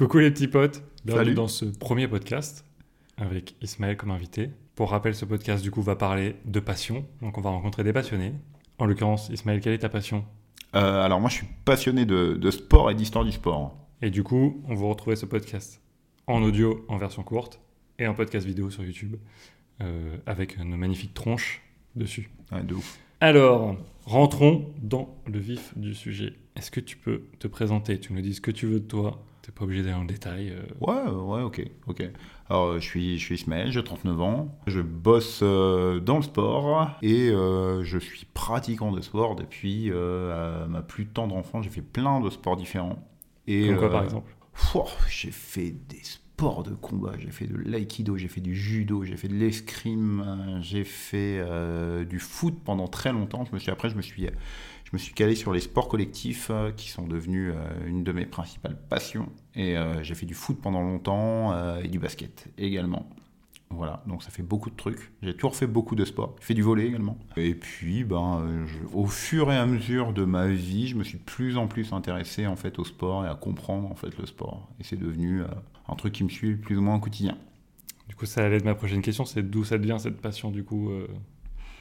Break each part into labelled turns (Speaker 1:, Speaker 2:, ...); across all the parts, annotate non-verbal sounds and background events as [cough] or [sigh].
Speaker 1: Coucou les petits potes, bienvenue dans ce premier podcast avec Ismaël comme invité. Pour rappel, ce podcast du coup va parler de passion, donc on va rencontrer des passionnés. En l'occurrence, Ismaël, quelle est ta passion?
Speaker 2: Euh, alors moi je suis passionné de, de sport et d'histoire du sport.
Speaker 1: Et du coup, on va retrouver ce podcast en audio en version courte et en podcast vidéo sur YouTube euh, avec nos magnifiques tronches dessus.
Speaker 2: Ouais, de ouf.
Speaker 1: Alors, rentrons dans le vif du sujet. Est-ce que tu peux te présenter? Tu nous dis ce que tu veux de toi. T'es pas obligé d'aller en détail. euh.
Speaker 2: Ouais, ouais, ok, ok. Alors euh, je suis, je suis Ismaël, j'ai 39 ans, je bosse euh, dans le sport et euh, je suis pratiquant de sport depuis ma plus tendre enfance. J'ai fait plein de sports différents. Et,
Speaker 1: Comme quoi, par exemple?
Speaker 2: j'ai fait des sports de combat, j'ai fait de l'aïkido, j'ai fait du judo, j'ai fait de l'escrime, j'ai fait du foot pendant très longtemps. Je me suis, après, je me suis, je me suis calé sur les sports collectifs euh, qui sont devenus euh, une de mes principales passions. Et euh, j'ai fait du foot pendant longtemps et du basket également. Voilà, donc ça fait beaucoup de trucs. J'ai toujours fait beaucoup de sport. J'ai fait du volet également. Et puis, ben, au fur et à mesure de ma vie, je me suis de plus en plus intéressé en fait au sport et à comprendre en fait le sport. Et c'est devenu un truc qui me suit plus ou moins au quotidien.
Speaker 1: Du coup, ça allait être ma prochaine question, c'est d'où ça devient cette passion du coup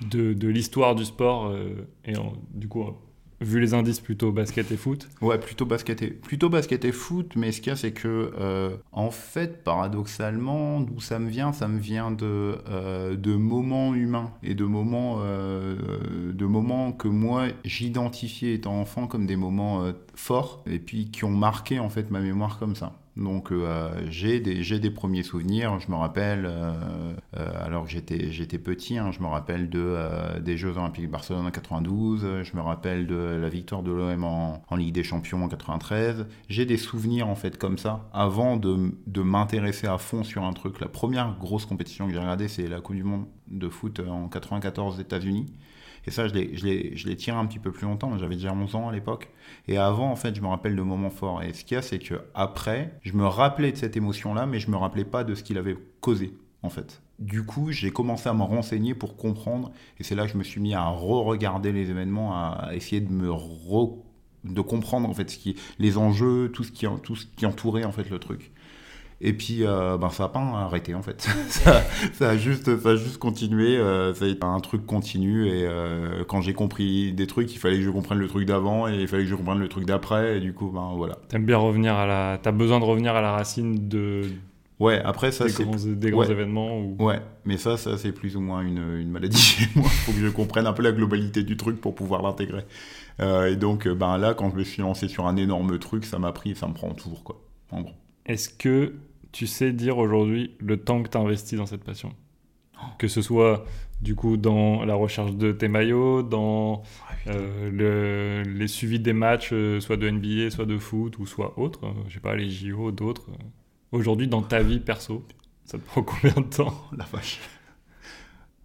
Speaker 1: de, de l'histoire du sport euh, et du coup, vu les indices plutôt basket et foot.
Speaker 2: Ouais, plutôt basket et, plutôt basket et foot, mais ce qu'il y a, c'est que, euh, en fait, paradoxalement, d'où ça me vient, ça me vient de, euh, moments humains et de moments, de moments que moi, j'identifiais étant enfant comme des moments forts et puis qui ont marqué, en fait, ma mémoire comme ça. Donc euh, j'ai des, premiers souvenirs, je me rappelle, euh, euh, alors que j'étais, petit, hein, je me rappelle de, des Jeux Olympiques de Barcelone en 92, euh, je me rappelle de la victoire de l'OM en, Ligue des Champions en 93. J'ai des souvenirs en fait comme ça, avant de, de m'intéresser à fond sur un truc. La première grosse compétition que j'ai regardée, c'est la Coupe du Monde de foot en 94 aux États-Unis. Et ça, je l'ai, je tiré un petit peu plus longtemps, j'avais déjà 11 ans à l'époque. Et avant, en fait, je me rappelle de moments forts. Et ce qu'il y a, c'est que après, je me rappelais de cette émotion-là, mais je me rappelais pas de ce qu'il avait causé, en fait. Du coup, j'ai commencé à me renseigner pour comprendre, et c'est là que je me suis mis à re-regarder les événements, à essayer de comprendre en fait les enjeux, tout ce qui, tout ce qui entourait en fait le truc. Et puis, euh, ben, ça n'a pas arrêté en fait. [laughs] ça, ça a juste, ça a juste continué. euh, ça a été un truc continu. Et euh, quand j'ai compris des trucs, il fallait que je comprenne le truc d'avant et il fallait que je comprenne le truc d'après. Et du coup, ben voilà.
Speaker 1: T'aimes bien revenir à la. T'as besoin de revenir à la racine de,
Speaker 2: Ouais, après ça, c'est
Speaker 1: des grands
Speaker 2: ouais.
Speaker 1: événements ou...
Speaker 2: Ouais, mais ça, ça c'est plus ou moins une, une maladie chez moi. Il [laughs] faut que je comprenne un peu la globalité du truc pour pouvoir l'intégrer. Euh, et donc, ben là, quand je me suis lancé sur un énorme truc, ça m'a pris, ça me prend toujours, quoi. En gros.
Speaker 1: Est-ce que tu sais dire aujourd'hui le temps que tu investis dans cette passion Que ce soit du coup dans la recherche de tes maillots, dans euh, le- les suivis des matchs, euh, soit de NBA, soit de foot, ou soit autre, euh, je sais pas, les JO, d'autres. euh. Aujourd'hui, dans ta vie perso, ça te prend combien de temps?
Speaker 2: Oh, la vache.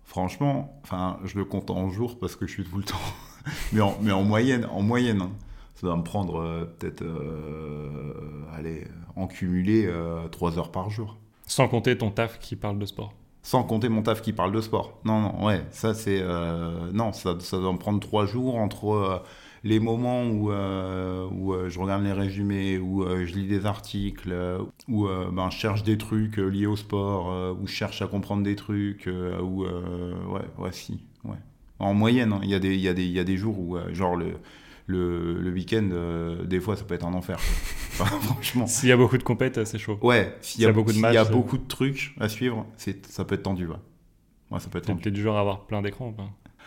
Speaker 2: Franchement, enfin, je le compte en jours parce que je suis tout le temps. [laughs] mais, en, mais en moyenne, en moyenne, hein, ça va me prendre euh, peut-être, euh, allez, en cumulé, 3 heures par jour.
Speaker 1: Sans compter ton taf qui parle de sport.
Speaker 2: Sans compter mon taf qui parle de sport. Non, non, ouais, ça c'est. euh, non, ça, ça doit me prendre trois jours entre euh, les moments où, euh, où euh, je regarde les résumés, où euh, je lis des articles, euh, où euh, ben, je cherche des trucs euh, liés au sport, euh, où je cherche à comprendre des trucs, euh, où. euh, ouais, ouais, si, ouais. En moyenne, hein, il y, a des- il y, il y a des jours où, euh, genre, le, le, le week-end, euh, des fois, ça peut être un enfer. [laughs] Enfin, franchement.
Speaker 1: S'il y a beaucoup de compètes, c'est chaud.
Speaker 2: Ouais, s'il
Speaker 1: y a beaucoup de
Speaker 2: s'il
Speaker 1: matchs,
Speaker 2: y a
Speaker 1: euh,
Speaker 2: beaucoup de trucs à suivre, ça peut être tendu, ouais. Ouais, ça peut être
Speaker 1: T'es
Speaker 2: tendu.
Speaker 1: peut-être du genre à avoir plein d'écrans.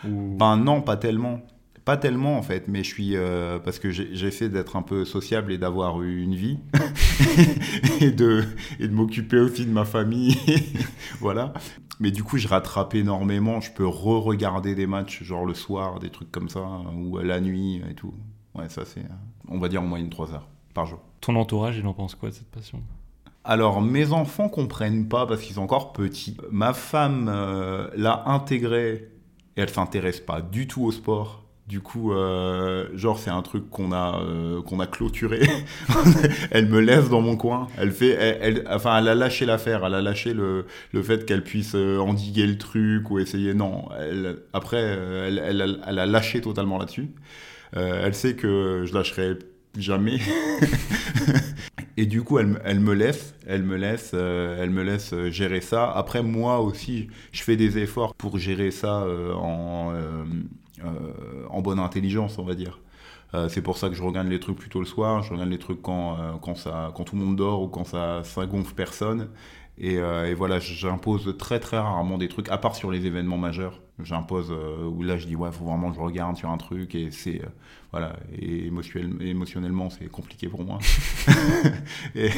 Speaker 1: Ou...
Speaker 2: Ben non, pas tellement. Pas tellement en fait, mais je suis euh, parce que j'ai- j'essaie d'être un peu sociable et d'avoir une vie [laughs] [laughs] et de et de m'occuper aussi de ma famille, [laughs] voilà. Mais du coup, je rattrape énormément. Je peux re-regarder des matchs genre le soir, des trucs comme ça, ou la nuit et tout. Ouais, ça c'est, euh, on va dire en moyenne 3 heures par jour.
Speaker 1: Ton entourage, il en pense quoi de cette passion?
Speaker 2: Alors, mes enfants comprennent pas parce qu'ils sont encore petits. Ma femme euh, l'a intégré et elle s'intéresse pas du tout au sport. Du coup, euh, genre, c'est un truc qu'on a, euh, qu'on a clôturé. [laughs] elle me laisse dans mon coin. Elle fait, elle, elle- enfin, elle a lâché l'affaire. Elle a lâché le, le fait qu'elle puisse euh, endiguer le truc ou essayer. Non. Elle, après, elle, elle, a- elle a lâché totalement là-dessus. Euh, elle sait que je lâcherai jamais. [laughs] Et du coup, elle, elle me laisse, elle me laisse, euh, elle me laisse gérer ça. Après, moi aussi, je fais des efforts pour gérer ça euh, en, en bonne intelligence, on va dire. c'est pour ça que je regarde les trucs plutôt le soir. Je regarde les trucs quand, quand, ça, quand tout le monde dort ou quand ça, ça gonfle personne. Et, et voilà, j'impose très très rarement des trucs, à part sur les événements majeurs j'impose euh, où là je dis ouais faut vraiment que je regarde sur un truc et c'est euh, voilà et émotionnellement c'est compliqué pour moi [laughs] [laughs] et,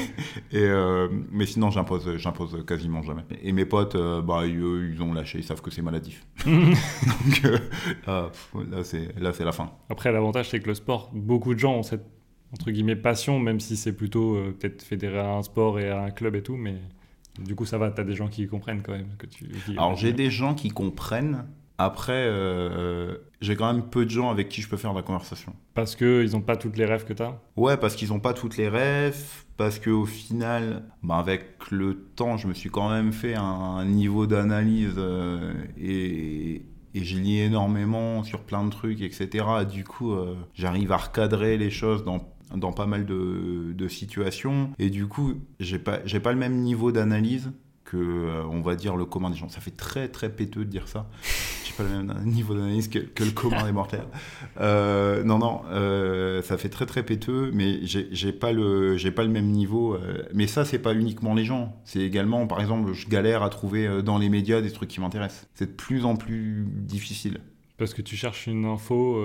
Speaker 2: euh, mais sinon j'impose j'impose quasiment jamais et mes potes bah eux ils ont lâché ils savent que c'est maladif [laughs] donc là c'est là c'est la fin
Speaker 1: après l'avantage c'est que le sport beaucoup de gens ont cette entre guillemets passion même si c'est plutôt peut-être fédéré à un sport et à un club et tout mais du coup, ça va, tu as des gens qui comprennent quand même que tu.
Speaker 2: Alors, j'ai des gens qui comprennent. Après, euh, j'ai quand même peu de gens avec qui je peux faire de la conversation.
Speaker 1: Parce qu'ils n'ont pas toutes les rêves que tu as
Speaker 2: Ouais, parce qu'ils n'ont pas toutes les rêves. Parce qu'au final, bah avec le temps, je me suis quand même fait un, niveau d'analyse euh, et, et j'ai lié énormément sur plein de trucs, etc. Du coup, euh, j'arrive à recadrer les choses dans dans pas mal de, situations. Et du coup, j'ai pas, j'ai pas le même niveau d'analyse que, euh, on va dire, le commun des gens. Ça fait très, très péteux de dire ça. J'ai pas le même niveau d'analyse que, le commun des mortels. Euh, non, non, euh, ça fait très, très péteux, mais j'ai pas, le, pas le même niveau. mais ça, c'est pas uniquement les gens. C'est également, par exemple, je galère à trouver dans les médias des trucs qui m'intéressent. C'est de plus en plus difficile.
Speaker 1: Parce que tu cherches une info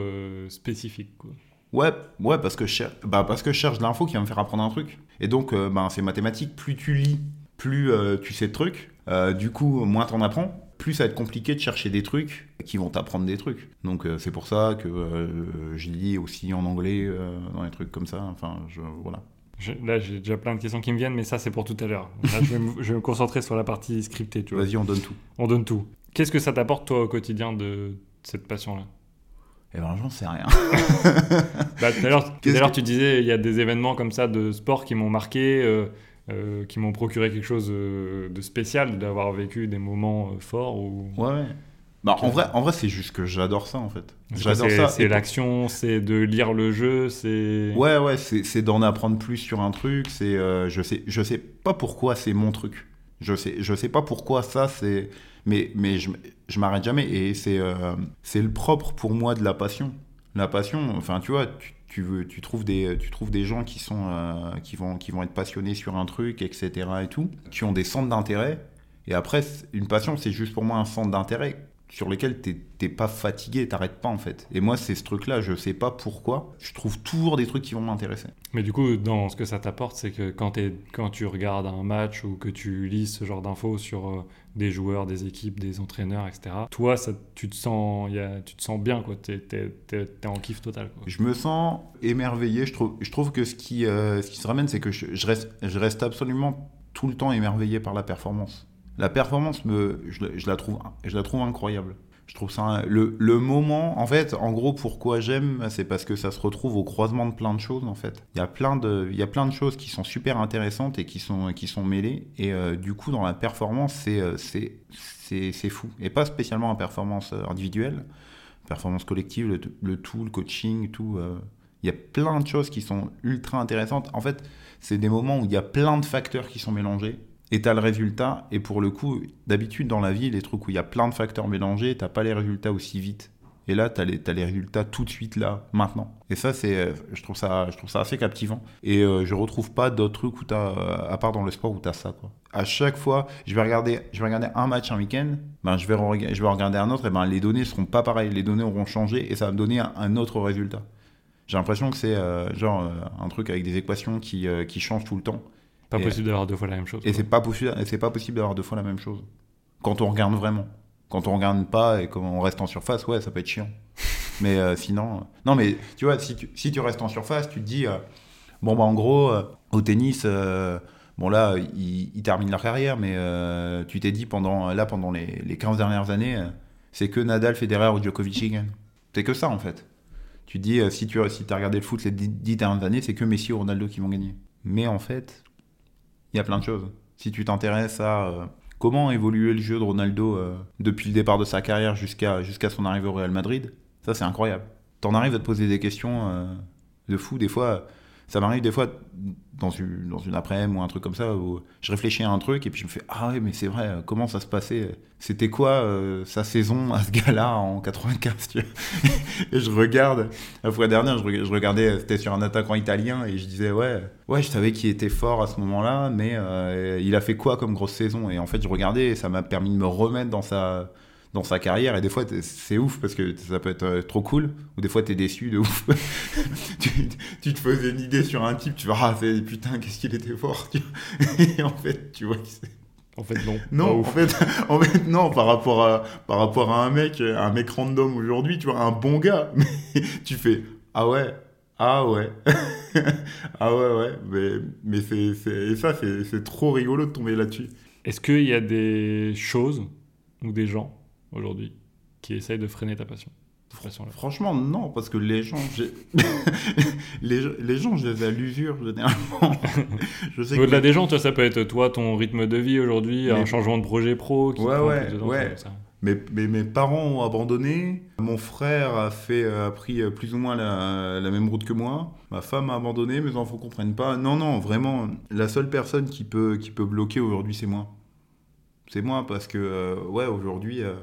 Speaker 1: spécifique, quoi.
Speaker 2: Ouais, ouais parce, que je cherche, bah parce que je cherche de l'info qui va me faire apprendre un truc. Et donc, euh, bah, c'est mathématique. Plus tu lis, plus euh, tu sais de trucs. Euh, du coup, moins t'en apprends. Plus ça va être compliqué de chercher des trucs qui vont t'apprendre des trucs. Donc, c'est pour ça que je lis aussi en anglais, dans les trucs comme ça. Enfin, je, voilà.
Speaker 1: là, j'ai déjà plein de questions qui me viennent, mais ça, c'est pour tout à l'heure. je, je, vais me concentrer sur la partie scriptée.
Speaker 2: Vas-y, on donne tout.
Speaker 1: On donne tout. Qu'est-ce que ça t'apporte, toi, au quotidien de cette passion-là?
Speaker 2: Eh ben, j'en sais rien. [laughs]
Speaker 1: bah, tout à l'heure, tu disais, il y a des événements comme ça de sport qui m'ont marqué, euh, euh, qui m'ont procuré quelque chose euh, de spécial, d'avoir vécu des moments forts. Ou...
Speaker 2: Ouais, Bah, en vrai, en vrai c'est juste que j'adore ça, en fait. J'adore ça.
Speaker 1: C'est l'action, c'est de lire le jeu, c'est...
Speaker 2: Ouais, ouais, c'est d'en apprendre plus sur un truc. C'est, je, sais, je sais pas pourquoi c'est mon truc. Je sais, je sais pas pourquoi ça, c'est mais, mais je, je m'arrête jamais. Et c'est euh, c'est le propre pour moi de la passion. La passion, enfin, tu vois, tu, tu, veux, tu, trouves, des, tu trouves des gens qui, sont, euh, qui, vont, qui vont être passionnés sur un truc, etc. et tout, qui ont des centres d'intérêt. Et après, une passion, c'est juste pour moi un centre d'intérêt sur lequel t'es pas fatigué, t'arrêtes pas en fait. Et moi, c'est ce truc-là, je sais pas pourquoi, je trouve toujours des trucs qui vont m'intéresser.
Speaker 1: Mais du coup, dans ce que ça t'apporte, c'est que quand, quand tu regardes un match ou que tu lis ce genre d'infos sur euh, des joueurs, des équipes, des entraîneurs, etc., toi, ça, tu, te sens, y tu te sens bien, quoi. T'es es, en kiff total.
Speaker 2: Je me sens émerveillé. Je trouve, que ce qui, euh, ce qui se ramène, c'est que je, reste, absolument tout le temps émerveillé par la performance. La performance, je la trouve incroyable. Je trouve ça le, le, moment, en fait, en gros, pourquoi j'aime, c'est parce que ça se retrouve au croisement de plein de choses, en fait. Il y a plein de, il y a plein de choses qui sont super intéressantes et qui sont, qui sont mêlées. Et euh, du coup, dans la performance, c'est, euh, c'est, c'est, c'est fou. Et pas spécialement en performance euh, individuelle, performance collective, le, le tout, le coaching, tout. il y a plein de choses qui sont ultra intéressantes. En fait, c'est des moments où il y a plein de facteurs qui sont mélangés et tu as le résultat. Et pour le coup, d'habitude dans la vie, les trucs où il y a plein de facteurs mélangés, t'as pas les résultats aussi vite. Et là, tu as, as, les résultats tout de suite, là, maintenant. Et ça, c'est, euh, je, trouve ça, je trouve ça assez captivant. Et euh, je retrouve pas d'autres trucs où tu as, euh, à part dans le sport, où tu as ça. À chaque fois, je vais regarder, je vais regarder un match un week-end, ben, je, vais je vais regarder un autre, et ben, les données seront pas pareilles. Les données auront changé et ça va me donner un, autre résultat. J'ai l'impression que c'est genre un truc avec des équations qui, qui changent tout le temps.
Speaker 1: Pas possible d'avoir deux fois la même chose.
Speaker 2: Et c'est pas possible, c'est pas possible d'avoir deux fois la même chose. Quand on regarde vraiment. Quand on regarde pas et qu'on reste en surface, ouais, ça peut être chiant. [laughs] mais euh, sinon, euh, non, mais tu vois, si tu, si tu restes en surface, tu te dis, euh, bon bah en gros, au tennis, bon là, ils, terminent leur carrière, mais tu t'es dit pendant là pendant les, les 15 dernières années, c'est que Nadal, Federer ou Djokovic qui gagnent. C'est que ça en fait. Tu te dis, si tu si as regardé le foot les 10 dernières années, c'est que Messi ou Ronaldo qui vont gagner. Mais en fait, il y a plein de choses. Si tu t'intéresses à euh, comment évoluer le jeu de Ronaldo euh, depuis le départ de sa carrière jusqu'à son arrivée au Real Madrid, ça c'est incroyable. T'en arrives à te poser des questions euh, de fou. Des fois, ça m'arrive des fois dans une, dans une après-midi ou un truc comme ça où je réfléchis à un truc et puis je me fais ah ouais mais c'est vrai comment ça se passait? C'était quoi euh, sa saison à ce gars-là en 95 tu vois? Et je regarde la fois dernière je, regardais c'était sur un attaquant italien et je disais ouais ouais je savais qu'il était fort à ce moment-là mais euh, il a fait quoi comme grosse saison? Et en fait je regardais et ça m'a permis de me remettre dans sa dans sa carrière. Et des fois, c'est ouf parce que ça peut être euh, trop cool. Ou des fois, t'es déçu de ouf. [laughs] tu, te faisais une idée sur un type, tu vas, ah, putain, qu'est-ce qu'il était fort. et en fait, tu vois
Speaker 1: En fait, non.
Speaker 2: Non, en fait, en fait, non, par rapport à, par rapport à un mec, un mec random aujourd'hui, tu vois, un bon gars. [laughs] Mais tu fais, ah ouais, ah ouais. [laughs] ah ouais, ouais. Mais, mais c'est, et ça, c'est trop rigolo de tomber là-dessus.
Speaker 1: Est-ce qu'il y a des choses ou des gens aujourd'hui qui essayent de freiner ta passion
Speaker 2: Franchement, non, parce que les gens, les, [laughs] les, gens, [laughs] je les ai à l'usure généralement.
Speaker 1: Au-delà des gens, ça peut être toi, ton rythme de vie aujourd'hui, un changement de projet pro.
Speaker 2: Qui ouais, ouais, ouais. Mais, mais, mes parents ont abandonné. Mon frère a, fait, a pris plus ou moins la, la, même route que moi. Ma femme a abandonné. Mes enfants comprennent pas. Non, non, vraiment, la seule personne qui peut, qui peut bloquer aujourd'hui, c'est moi. C'est moi parce que, euh, ouais, aujourd'hui. Euh,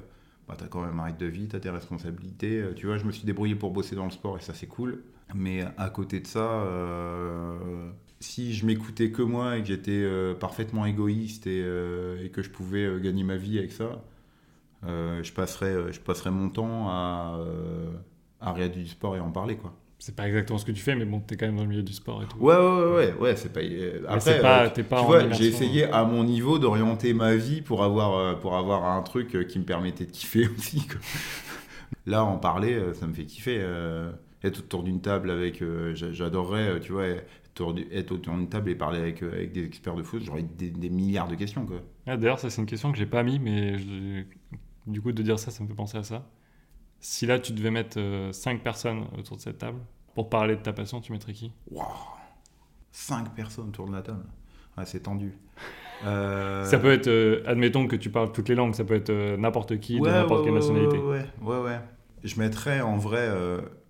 Speaker 2: bah, tu as quand même un rythme de vie, tu as tes responsabilités. Euh, tu vois, je me suis débrouillé pour bosser dans le sport et ça, c'est cool. Mais à côté de ça, euh, si je m'écoutais que moi et que j'étais euh, parfaitement égoïste et, que je pouvais gagner ma vie avec ça, je, passerais, mon temps à, à du sport et en parler, quoi
Speaker 1: c'est pas exactement ce que tu fais, mais bon, t'es quand même dans le milieu du sport et tout.
Speaker 2: Ouais, ouais, ouais, ouais, c'est pas. Euh, après, pas, euh, pas tu vois, j'ai essayé à mon niveau d'orienter ma vie pour avoir, euh, pour avoir un truc qui me permettait de kiffer [laughs] aussi. Là, en parler, ça me fait kiffer. être autour d'une table avec. J'adorerais, tu vois, être autour d'une table et parler avec, avec des experts de foot, j'aurais des, des, milliards de questions, quoi.
Speaker 1: Ah, D'ailleurs, ça, c'est une question que j'ai pas mis, mais du coup, de dire ça, ça me fait penser à ça. Si là, tu devais mettre 5 euh, personnes autour de cette table, pour parler de ta passion, tu mettrais qui?
Speaker 2: Waouh 5 personnes autour de la table C'est tendu. [laughs]
Speaker 1: Euh, ça peut être, euh, admettons que tu parles toutes les langues, ça peut être n'importe qui, de n'importe quelle nationalité.
Speaker 2: Ouais, ouais, ouais. Je mettrais en vrai,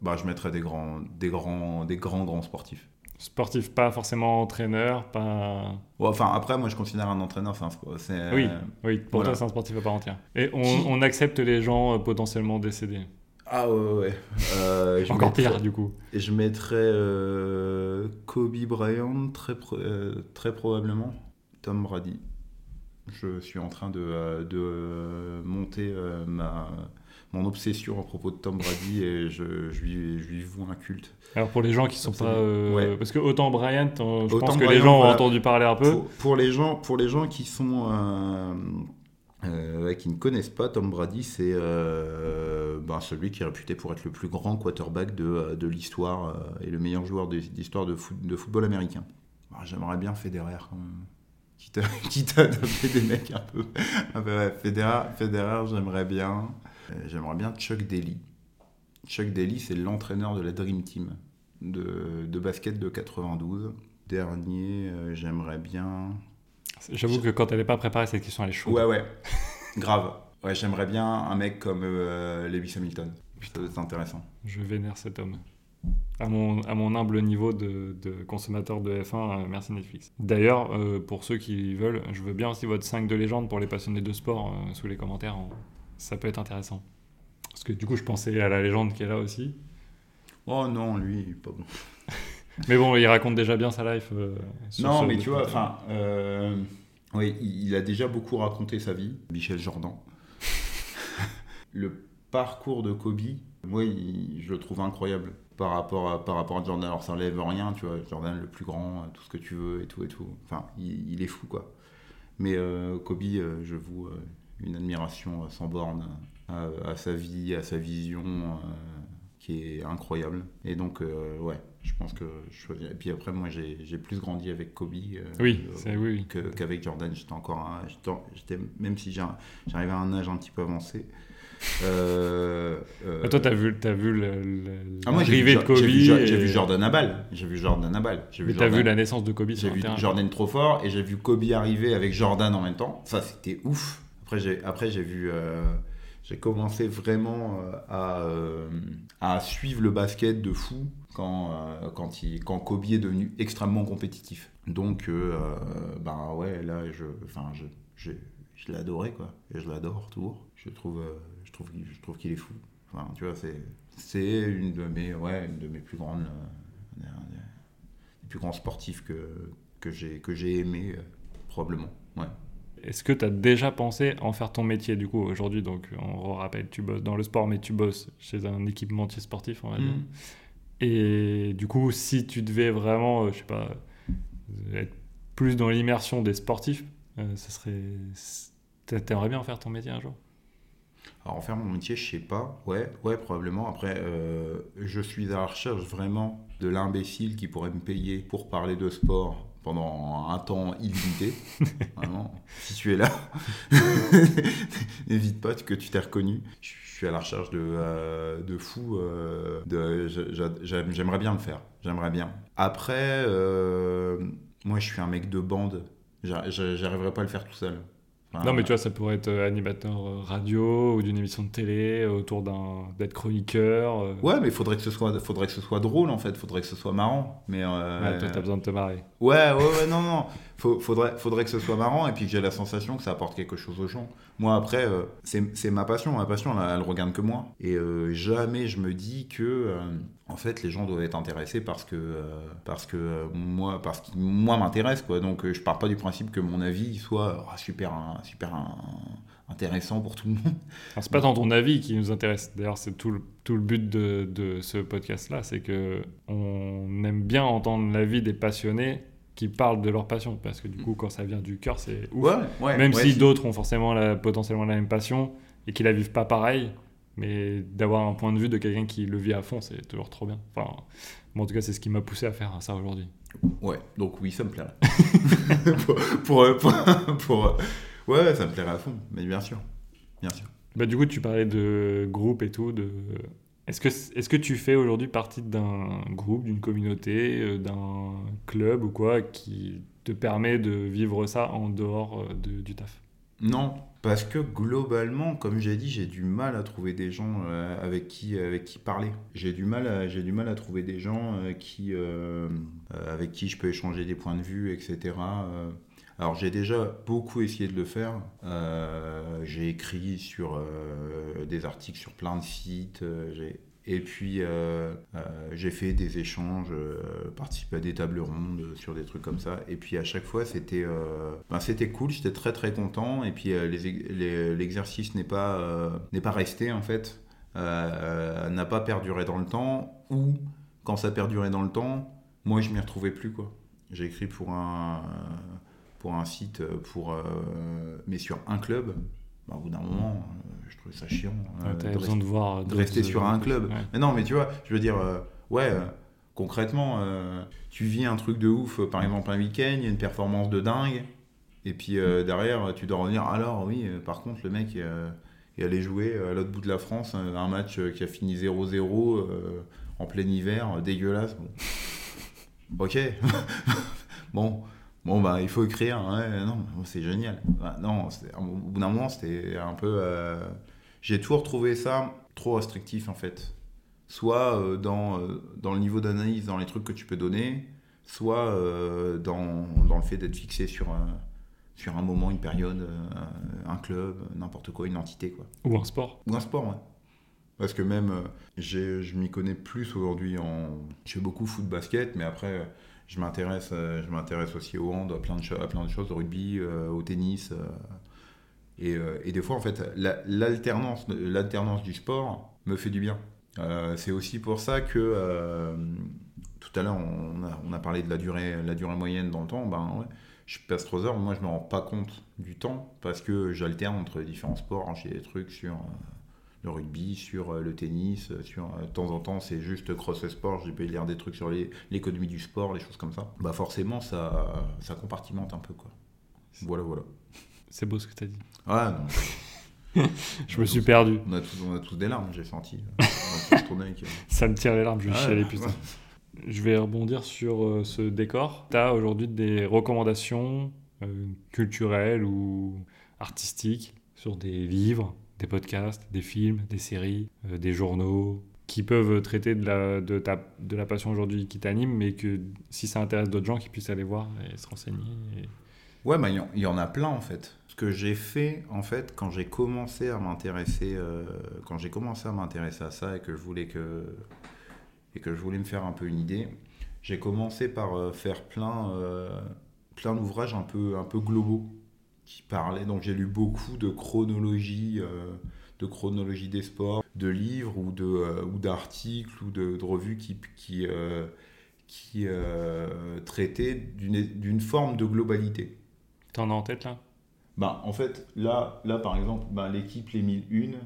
Speaker 2: bah, je mettrais des grands, des grands, des grands, grands sportifs.
Speaker 1: Sportif, pas forcément entraîneur, pas.
Speaker 2: enfin, après, moi, je considère un entraîneur, c'est un
Speaker 1: Oui, oui, pour toi, c'est un sportif à part entière. Et on, accepte les gens euh, potentiellement décédés.
Speaker 2: Ah ouais, ouais.
Speaker 1: Euh, [laughs] Encore pire, du coup.
Speaker 2: Et je mettrais euh, Kobe Bryant, très, très probablement. Tom Brady. Je suis en train de, de monter ma mon obsession à propos de Tom Brady et je, je, lui, je lui voue un culte.
Speaker 1: Alors pour les gens qui sont pas, euh, parce que autant Bryant, euh, je pense que les gens ont entendu parler un peu.
Speaker 2: Pour, les gens, pour les gens qui sont euh, qui ne connaissent pas Tom Brady, c'est ben, celui qui est réputé pour être le plus grand quarterback de, de l'histoire et le meilleur joueur d'histoire de, de, football américain. J'aimerais bien Federer quand même. Quitte à, [laughs] des mecs un peu. Federer, Federer j'aimerais bien. J'aimerais bien Chuck Daly. Chuck Daly, c'est l'entraîneur de la Dream Team de, basket de 92. Dernier, euh, j'aimerais bien.
Speaker 1: J'avoue que quand elle n'est pas préparée, cette question, elle est chaude.
Speaker 2: Ouais, ouais. [laughs] Grave. Ouais, j'aimerais bien un mec comme euh, Lewis Hamilton. C'est intéressant.
Speaker 1: Je vénère cet homme. À mon, à mon humble niveau de, consommateur de F1, euh, merci Netflix. D'ailleurs, pour ceux qui veulent, je veux bien aussi votre 5 de légende pour les passionnés de sport sous les commentaires. Ça peut être intéressant. Parce que du coup, je pensais à la légende qui est là aussi.
Speaker 2: Oh non, lui, pas bon. [laughs]
Speaker 1: mais bon, il raconte déjà bien sa life. Euh,
Speaker 2: non, mais tu vois, enfin, euh, oui, il a déjà beaucoup raconté sa vie, Michel Jordan. [laughs] le parcours de Kobe, moi, je le trouve incroyable par rapport à, par rapport à Jordan. Alors, ça enlève rien, tu vois, Jordan le plus grand, tout ce que tu veux et tout et tout. Enfin, il, est fou, quoi. Mais euh, Kobe, je vous une admiration sans borne à, sa vie, à sa vision, euh, qui est incroyable. Et donc, euh, ouais, je pense que je Et puis après, moi, j'ai plus grandi avec Kobe euh,
Speaker 1: oui, oui,
Speaker 2: qu'avec Jordan. J'étais encore un, même si j'arrivais à un âge un petit peu avancé.
Speaker 1: Euh, Toi, t'as vu, as vu l'arrivée ah, de Kobe
Speaker 2: J'ai vu, Jordan à balle. J'ai vu Jordan à balle.
Speaker 1: Mais t'as vu la naissance de Kobe
Speaker 2: J'ai vu Jordan trop fort et j'ai vu Kobe arriver avec Jordan en même temps. Ça, c'était ouf. Après, j'ai, après, j'ai vu j'ai commencé vraiment euh, à, euh, à, suivre le basket de fou quand, quand, il, quand Kobe est devenu extrêmement compétitif. Donc, ben ouais, là, je, enfin, je, je, je adoré, quoi. Et je l'adore toujours. Je trouve, je trouve, je trouve qu'il est fou. Enfin, tu vois, c'est, c'est une de mes, ouais, une de mes plus grandes, des plus grands sportifs que, que j'ai, que j'ai aimé, probablement. Ouais.
Speaker 1: Est-ce que tu as déjà pensé en faire ton métier du coup aujourd'hui? Donc on rappelle, tu bosses dans le sport, mais tu bosses chez un équipementier sportif, on va dire. Mm. Et du coup, si tu devais vraiment, euh, je sais pas, être plus dans l'immersion des sportifs, euh, ça serait. T'aimerais bien en faire ton métier un jour?
Speaker 2: Alors, en faire mon métier, je sais pas. Ouais, ouais, probablement. Après, euh, je suis à la recherche vraiment de l'imbécile qui pourrait me payer pour parler de sport pendant un temps illimité. [laughs] Vraiment, si tu es là, [laughs] n'hésite pas que tu t'es reconnu. Je suis à la recherche de, euh, de fous. Euh, j'aimerais bien le faire. J'aimerais bien. Après, euh, moi, je suis un mec de bande. J'arriverai pas à le faire tout seul
Speaker 1: non, mais tu vois, ça pourrait être euh, animateur euh, radio ou d'une émission de télé euh, autour d'un d'être chroniqueur.
Speaker 2: Ouais, mais faudrait que ce soit, faudrait que ce soit drôle en fait, faudrait que ce soit marrant. Mais
Speaker 1: ouais, toi, t'as besoin de te marrer.
Speaker 2: Ouais, ouais, ouais, non, non. Faudrait, faudrait que ce soit marrant et puis que j'ai la sensation que ça apporte quelque chose aux gens. Moi, après, c'est ma passion. Ma passion, elle, elle, regarde que moi. Et jamais je me dis que en fait, les gens doivent être intéressés parce que, euh, parce que euh, moi, parce que moi m'intéresse, quoi. Donc, euh, je pars pas du principe que mon avis soit oh, super, super intéressant pour tout le monde.
Speaker 1: C'est pas tant ton avis qui nous intéresse. D'ailleurs, c'est tout le, tout le but de, de ce podcast-là, c'est que on aime bien entendre l'avis des passionnés qui parlent de leur passion, parce que du coup, quand ça vient du cœur, c'est ouf. même si d'autres ont forcément la, potentiellement la même passion et qui la vivent pas pareil, mais d'avoir un point de vue de quelqu'un qui le vit à fond, c'est toujours trop bien. Enfin, en tout cas, c'est ce qui m'a poussé à faire ça aujourd'hui.
Speaker 2: Ouais, donc oui, ça me plairait. [laughs] pour, pour, pour, ouais, ça me plairait à fond, mais bien sûr. Bien sûr.
Speaker 1: Bah, du coup, tu parlais de groupe et tout. De... Est-ce que, est que tu fais aujourd'hui partie d'un groupe, d'une communauté, euh, d'un club ou quoi qui te permet de vivre ça en dehors euh, du taf?
Speaker 2: Non, parce que globalement, comme j'ai dit, j'ai du mal à trouver des gens euh, avec, qui, avec qui parler. J'ai du, mal à, du mal à trouver des gens euh, qui, avec qui je peux échanger des points de vue, etc. Alors j'ai déjà beaucoup essayé de le faire. j'ai écrit sur des articles sur plein de sites. Et puis, euh, euh, j'ai fait des échanges, euh, participé à des tables rondes sur des trucs comme ça. Et puis, à chaque fois, c'était ben, cool, j'étais très très content. Et puis, l'exercice n'est pas, n'est pas resté, en fait, n'a pas perduré dans le temps. Ou, quand ça perdurait dans le temps, moi, je m'y retrouvais plus, quoi. J'ai écrit pour un, pour un site, pour, mais sur un club. Ben, au bout d'un moment trouvais ça chiant.
Speaker 1: Euh, besoin de voir.
Speaker 2: De rester sur un club. Mais non, mais tu vois, je veux dire, euh, ouais, euh, concrètement, tu vis un truc de ouf, par exemple un week-end, il y a une performance de dingue, et puis derrière, tu dois revenir. Alors, oui, par contre, le mec est allé jouer à l'autre bout de la France un match qui a fini 0-0 en plein hiver, dégueulasse. Bon. [laughs] ok. [laughs] bon. Bon, bah, il faut écrire. Ouais, non, c'est génial. Bah, non, au bout d'un moment, c'était un peu j'ai toujours trouvé ça trop restrictif en fait. Soit euh, dans, euh, dans le niveau d'analyse, dans les trucs que tu peux donner, soit euh, dans, dans, le fait d'être fixé sur, sur un moment, une période, un club, n'importe quoi, une entité. Quoi.
Speaker 1: Ou un sport.
Speaker 2: Ou un sport, ouais. Parce que même, je m'y connais plus aujourd'hui en... Je fais beaucoup foot, basket, mais après, je m'intéresse je m'intéresse aussi au hand, à plein de, à plein de choses, au rugby, au tennis euh, et, des fois, en fait, l'alternance l'alternance du sport me fait du bien. Euh, c'est aussi pour ça que euh, tout à l'heure, on a, parlé de la durée, la durée moyenne dans le temps. Ben, je passe trois heures, moi je ne me rends pas compte du temps parce que j'alterne entre différents sports. J'ai des trucs sur le rugby, sur le tennis, sur de temps en temps c'est juste cross sport, j'ai pu lire des trucs sur l'économie du sport, les choses comme ça. Bah forcément ça, ça compartimente un peu quoi. Voilà voilà.
Speaker 1: C'est beau ce que tu as dit.
Speaker 2: Ouais, non. [laughs]
Speaker 1: je me suis perdu.
Speaker 2: On a, tous, on a tous des larmes, j'ai senti. [laughs]
Speaker 1: Ça me tire les larmes, je vais chialer, putain. Je vais rebondir sur euh, ce décor. Tu as aujourd'hui des recommandations euh, culturelles ou artistiques sur des livres, des podcasts, des films, des séries, euh, des journaux qui peuvent traiter de la, de de la passion aujourd'hui qui t'anime, mais que si ça intéresse d'autres gens, qui puissent aller voir et se renseigner.
Speaker 2: Ouais, bah, il y, en a plein en fait. Ce que j'ai fait en fait quand j'ai commencé à m'intéresser, euh, quand j'ai commencé à m'intéresser à ça et que je voulais que et que je voulais me faire un peu une idée, j'ai commencé par euh, faire plein, plein d'ouvrages un peu, un peu globaux qui parlaient. Donc j'ai lu beaucoup de chronologie, de chronologie des sports, de livres ou de ou d'articles ou de, de, revues qui, qui qui traitaient d'une forme de globalité.
Speaker 1: T'en as en tête là?
Speaker 2: Bah, En fait, là, là par exemple, bah, l'équipe Les 1001,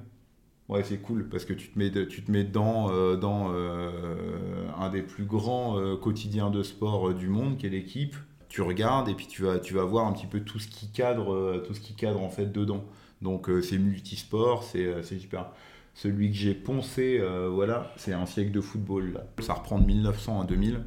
Speaker 2: ouais, c'est cool parce que tu te mets, tu te mets dans, euh, dans euh, un des plus grands euh, quotidiens de sport du monde, qui est l'équipe. Tu regardes et puis tu vas, tu vas voir un petit peu tout ce qui cadre, tout ce qui cadre en fait dedans. Donc c'est multisport, c'est super. Celui que j'ai poncé, voilà, c'est un siècle de football. Ça reprend de 1900 à 2000.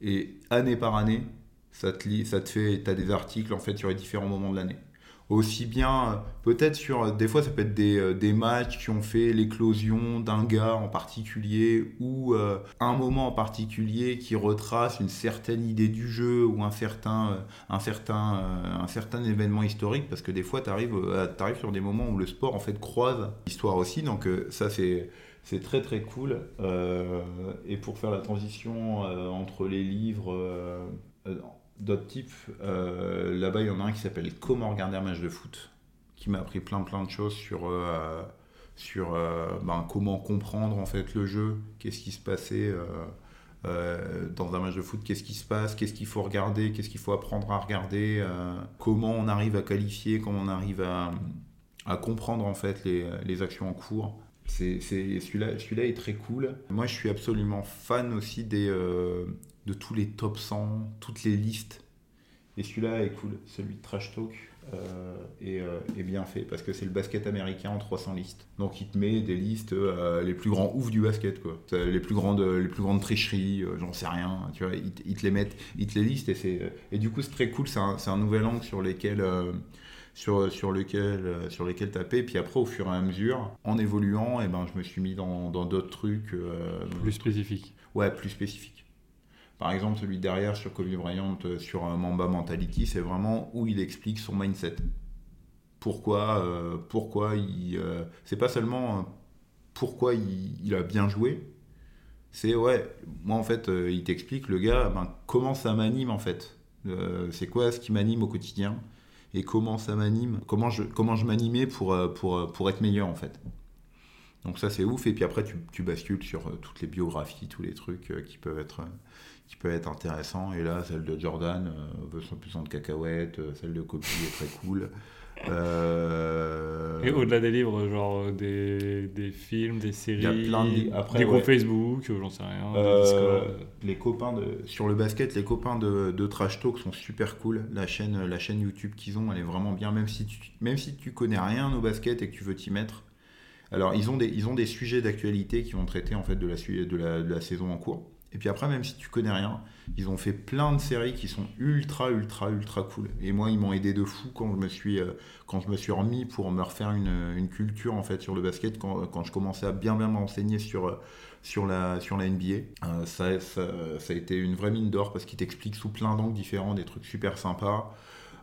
Speaker 2: Et année par année, ça te, lit, ça te fait, tu as des articles en fait sur les différents moments de l'année. Aussi bien, euh, peut-être sur, euh, des fois ça peut être des, euh, des matchs qui ont fait l'éclosion d'un gars en particulier ou un moment en particulier qui retrace une certaine idée du jeu ou un certain, un certain, un certain événement historique parce que des fois tu arrives, sur des moments où le sport en fait croise l'histoire aussi. Donc ça c'est c'est très très cool. et pour faire la transition entre les livres, d'autres types. Euh, là-bas, il y en a un qui s'appelle Comment regarder un match de foot, qui m'a appris plein plein de choses sur, euh, sur euh, ben, comment comprendre en fait le jeu, qu'est-ce qui se passait dans un match de foot, qu'est-ce qui se passe, qu'est-ce qu'il faut regarder, qu'est-ce qu'il faut apprendre à regarder, comment on arrive à qualifier, comment on arrive à, à comprendre en fait les, les actions en cours. Celui-là est très cool. Moi, je suis absolument fan aussi des, de tous les top 100, toutes les listes. Et celui-là est cool, celui de Trash Talk euh, euh, est, bien fait parce que c'est le basket américain en 300 listes. Donc il te met des listes euh, les plus grands oufs du basket, quoi. Les plus grandes, les plus grandes tricheries, j'en sais rien. Tu vois, ils, te les mettent, ils te les listent et c'est et du coup c'est très cool. C'est un, nouvel angle sur lesquels sur, sur lequel sur lesquels taper. Puis après, au fur et à mesure, en évoluant, et eh ben, je me suis mis dans d'autres trucs.
Speaker 1: plus spécifiques.
Speaker 2: Ouais, plus spécifiques. Par exemple, celui derrière sur Kobe Bryant, euh, sur Mamba Mentality, c'est vraiment où il explique son mindset. Pourquoi, euh, pourquoi il. Euh, c'est pas seulement pourquoi il, a bien joué, c'est ouais, moi en fait, il t'explique, le gars, ben, comment ça m'anime en fait. c'est quoi ce qui m'anime au quotidien et comment ça m'anime, comment je, comment je m'animais pour, pour, pour être meilleur en fait. Donc ça c'est ouf et puis après tu, tu bascules sur toutes les biographies, tous les trucs qui peuvent être qui peut être intéressant. Et là, celle de Jordan euh, veut son puissant de cacahuètes, euh, celle de Kobe est très cool. [laughs]
Speaker 1: Euh... Et au-delà des livres, genre euh, des, des, films, des séries, y a plein de... Après, des groupes Facebook, j'en sais rien.
Speaker 2: Euh, les copains de... Sur le basket, les copains de, de, Trash Talk sont super cool. La chaîne, la chaîne YouTube qu'ils ont, elle est vraiment bien, même si tu, même si tu connais rien au basket et que tu veux t'y mettre. Alors, ils ont des, ils ont des sujets d'actualité qui vont traiter en fait de la, de la, de la saison en cours. Et puis après, même si tu connais rien, ils ont fait plein de séries qui sont ultra, ultra, ultra cool. Et moi, ils m'ont aidé de fou quand je me suis, euh, quand je me suis remis pour me refaire une, une culture en fait sur le basket, quand, quand je commençais à bien, bien m'enseigner sur, sur, la, sur la NBA. Euh, ça, ça, ça, a été une vraie mine d'or parce qu'ils t'expliquent sous plein d'angles différents des trucs super sympas.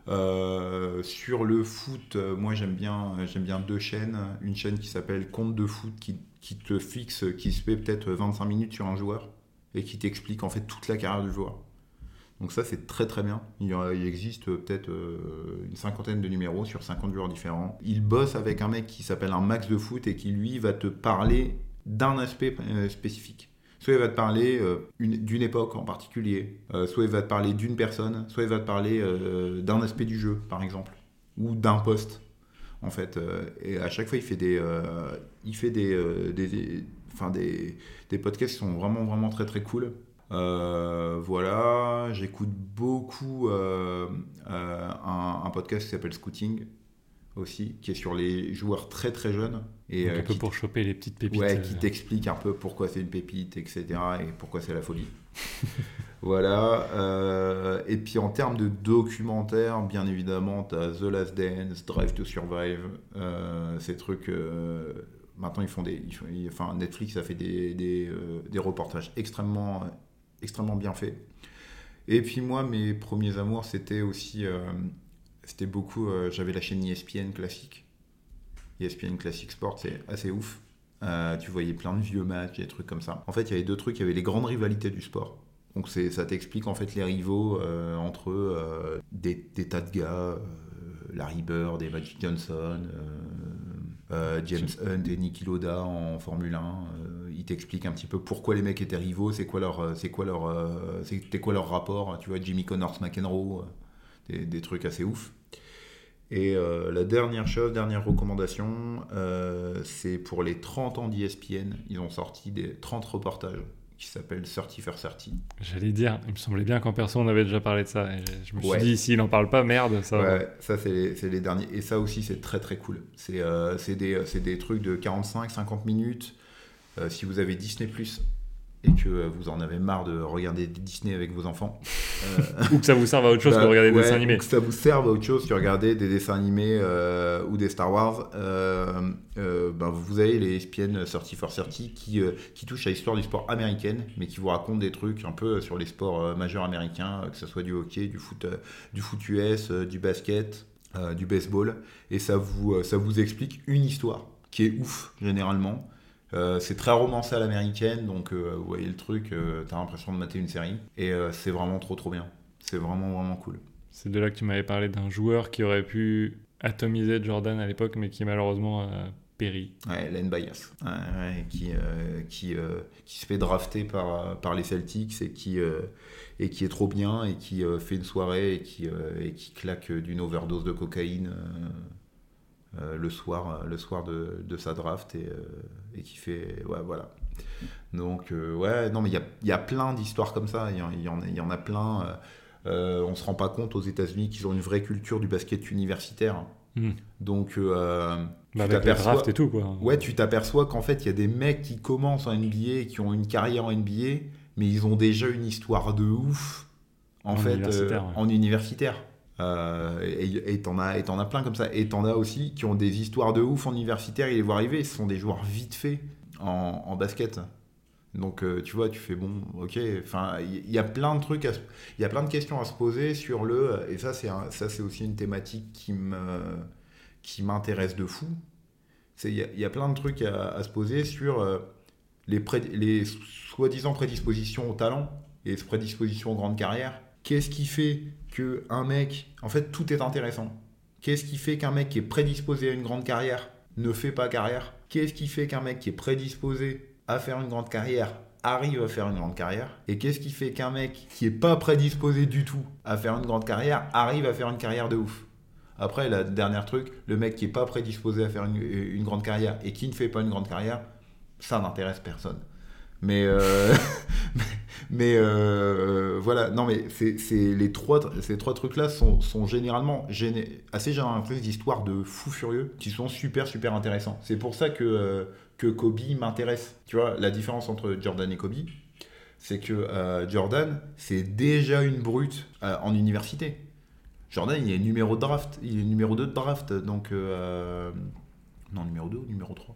Speaker 2: Sur le foot, moi j'aime bien, j'aime bien deux chaînes. Une chaîne qui s'appelle Compte de foot qui, te fixe, qui se fait peut-être 25 minutes sur un joueur et qui t'explique en fait toute la carrière du joueur. Donc ça c'est très très bien. Il, existe peut-être euh, une cinquantaine de numéros sur 50 joueurs différents. Il bosse avec un mec qui s'appelle un max de foot et qui lui va te parler d'un aspect euh, spécifique. Soit il va te parler euh, d'une époque en particulier, soit il va te parler d'une personne, soit il va te parler d'un aspect du jeu par exemple, ou d'un poste en fait. et à chaque fois il fait des, il fait des, des enfin des, des, podcasts qui sont vraiment vraiment très très cool. Euh, voilà, j'écoute beaucoup euh, euh, un, podcast qui s'appelle Scouting aussi, qui est sur les joueurs très très jeunes.
Speaker 1: Et, un peu pour choper les petites pépites.
Speaker 2: Ouais, qui t'explique un peu pourquoi c'est une pépite, etc. et pourquoi c'est la folie. [laughs] voilà. et puis en termes de documentaire, bien évidemment, tu as The Last Dance, Drive to Survive, ces trucs maintenant, ils font des. ils font- ils- enfin, Netflix a fait des, des, euh, des reportages extrêmement, extrêmement bien faits. Et puis, moi, mes premiers amours, c'était aussi. C'était beaucoup. euh, J'avais la chaîne ESPN classique. ESPN Classic Sport, c'est assez ouf. Euh, tu voyais plein de vieux matchs, des trucs comme ça. En fait, il y avait deux trucs. Il y avait les grandes rivalités du sport. Donc ça t'explique en fait les rivaux euh, entre euh, des, des tas de gars, Larry Bird et Magic Johnson, James Hunt et Niki Loda en Formule 1. Euh, il t'explique un petit peu pourquoi les mecs étaient rivaux, c'est quoi leur, c'est quoi leur, c'était quoi leur rapport. Tu vois, Jimmy Connors, McEnroe, des, des trucs assez ouf. Et euh, la dernière chose, dernière recommandation, euh, c'est pour les 30 ans d'ESPN. Ils ont sorti des 30 reportages qui s'appellent 30 for 30.
Speaker 1: J'allais dire, il me semblait bien qu'en perso, on avait déjà parlé de ça. Et je- me suis
Speaker 2: Ouais.
Speaker 1: dit, s'il n'en parle pas, merde, ça.
Speaker 2: Ouais, ça c'est les, derniers. Et ça aussi c'est très très cool. C'est euh, des, des trucs de 45-50 minutes. Si vous avez Disney ⁇ et que euh, vous en avez marre de regarder Disney avec vos enfants. [laughs] euh,
Speaker 1: Ou que ça vous serve à autre chose
Speaker 2: bah,
Speaker 1: que de regarder des
Speaker 2: ouais,
Speaker 1: dessins animés.
Speaker 2: ou Que ça vous serve à autre chose que regarder des dessins animés euh, ou des Star Wars. Euh, euh, ben, vous avez les ESPN 30 for 30 qui, qui touchent à l'histoire du sport américaine, mais qui vous racontent des trucs un peu sur les sports majeurs américains, que ce soit du hockey, du foot, du foot US, du basket, du baseball. Et ça vous, ça vous explique une histoire qui est ouf, généralement. Euh, c'est très romancé à l'américaine, donc euh, vous voyez le truc, euh, t'as l'impression de mater une série. Et c'est vraiment trop trop bien. C'est vraiment vraiment cool.
Speaker 1: C'est de là que tu m'avais parlé d'un joueur qui aurait pu atomiser Jordan à l'époque, mais qui malheureusement a péri.
Speaker 2: Ouais, Len Bias, Ouais, ouais, qui, qui, qui se fait drafter par, par les Celtics et qui, et qui est trop bien et qui fait une soirée et qui, et qui claque d'une overdose de cocaïne le soir, le soir de, de sa draft et, euh, et qui fait. Ouais, voilà. Donc, euh, ouais, non, mais il y a, y a plein d'histoires comme ça. Il y, y y en a plein. euh, euh, on se rend pas compte aux États-Unis qu'ils ont une vraie culture du basket universitaire.
Speaker 1: Hmm.
Speaker 2: Donc, euh,
Speaker 1: Bah,
Speaker 2: tu
Speaker 1: les
Speaker 2: t'aperçois-
Speaker 1: et tout, quoi.
Speaker 2: Ouais, tu t'aperçois qu'en fait, il y a des mecs qui commencent en NBA qui ont une carrière en NBA, mais ils ont déjà une histoire de ouf, en,
Speaker 1: En
Speaker 2: fait,
Speaker 1: universitaire,
Speaker 2: euh,
Speaker 1: ouais.
Speaker 2: en universitaire. Euh, et t'en as, as plein comme ça. Et t'en as aussi qui ont des histoires de ouf en universitaire, ils les voient arriver, ce sont des joueurs vite faits en, basket. Donc, euh, tu vois, tu fais bon, ok. Enfin, il y, a plein de trucs, il y a plein de questions à se poser sur le. Et ça, c'est ça, c'est aussi une thématique qui qui m'intéresse de fou. Il y, a- plein de trucs à, se poser sur euh, les, les soi-disant prédispositions au talent et prédispositions aux grandes carrières. Qu'est-ce qui fait que un mec, en fait, tout est intéressant? Qu'est-ce qui fait qu'un mec qui est prédisposé à une grande carrière ne fait pas carrière? Qu'est-ce qui fait qu'un mec qui est prédisposé à faire une grande carrière arrive à faire une grande carrière? Et qu'est-ce qui fait qu'un mec qui est pas prédisposé du tout à faire une grande carrière arrive à faire une carrière de ouf? Après, la dernière truc, le mec qui est pas prédisposé à faire une grande carrière et qui ne fait pas une grande carrière, ça n'intéresse personne. Mais, euh, [laughs] mais, mais, euh, voilà, non mais c'est les trois, ces trois trucs-là sont, sont généralement géné- assez génératrices d'histoires de fous furieux qui sont super super intéressants. C'est pour ça que, euh, que Kobe m'intéresse. Tu vois, la différence entre Jordan et Kobe, c'est que euh, Jordan, c'est déjà une brute euh, en université. Jordan, il est numéro draft, il est numéro 2 de draft, donc euh, non numéro 2 ou numéro 3